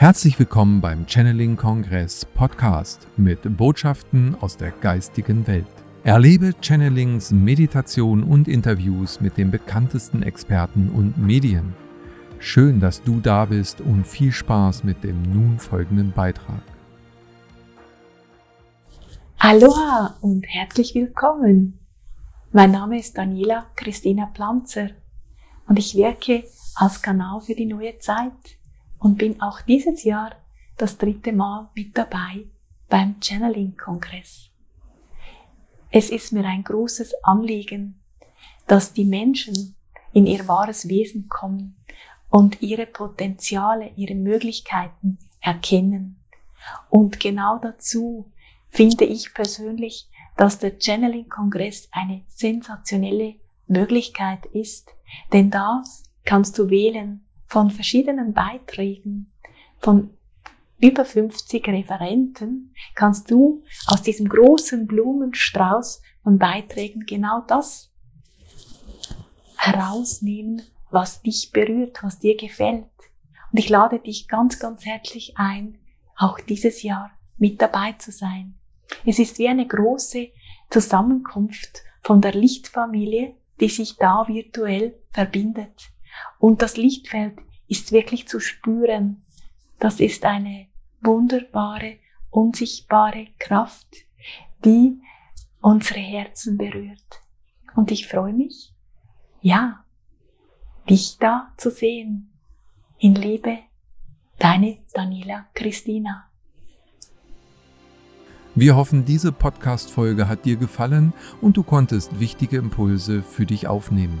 Herzlich willkommen beim Channeling Kongress Podcast mit Botschaften aus der geistigen Welt. Erlebe Channelings, Meditation und Interviews mit den bekanntesten Experten und Medien. Schön, dass du da bist und viel Spaß mit dem nun folgenden Beitrag. Aloha und herzlich willkommen. Mein Name ist Daniela Christina Planzer und ich wirke als Kanal für die neue Zeit und bin auch dieses Jahr das dritte Mal mit dabei beim Channeling-Kongress. Es ist mir ein großes Anliegen, dass die Menschen in ihr wahres Wesen kommen und ihre Potenziale, ihre Möglichkeiten erkennen. Und genau dazu finde ich persönlich, dass der Channeling-Kongress eine sensationelle Möglichkeit ist, denn da kannst du wählen von verschiedenen Beiträgen, von über 50 Referenten, kannst du aus diesem großen Blumenstrauß von Beiträgen genau das herausnehmen, was dich berührt, was dir gefällt. Und ich lade dich ganz, ganz herzlich ein, auch dieses Jahr mit dabei zu sein. Es ist wie eine große Zusammenkunft von der Lichtfamilie, die sich da virtuell verbindet. Und das Lichtfeld ist wirklich zu spüren. Das ist eine wunderbare, unsichtbare Kraft, die unsere Herzen berührt. Und ich freue mich, ja, dich da zu sehen. In Liebe, deine Daniela Christina. Wir hoffen, diese Podcast-Folge hat dir gefallen und du konntest wichtige Impulse für dich aufnehmen.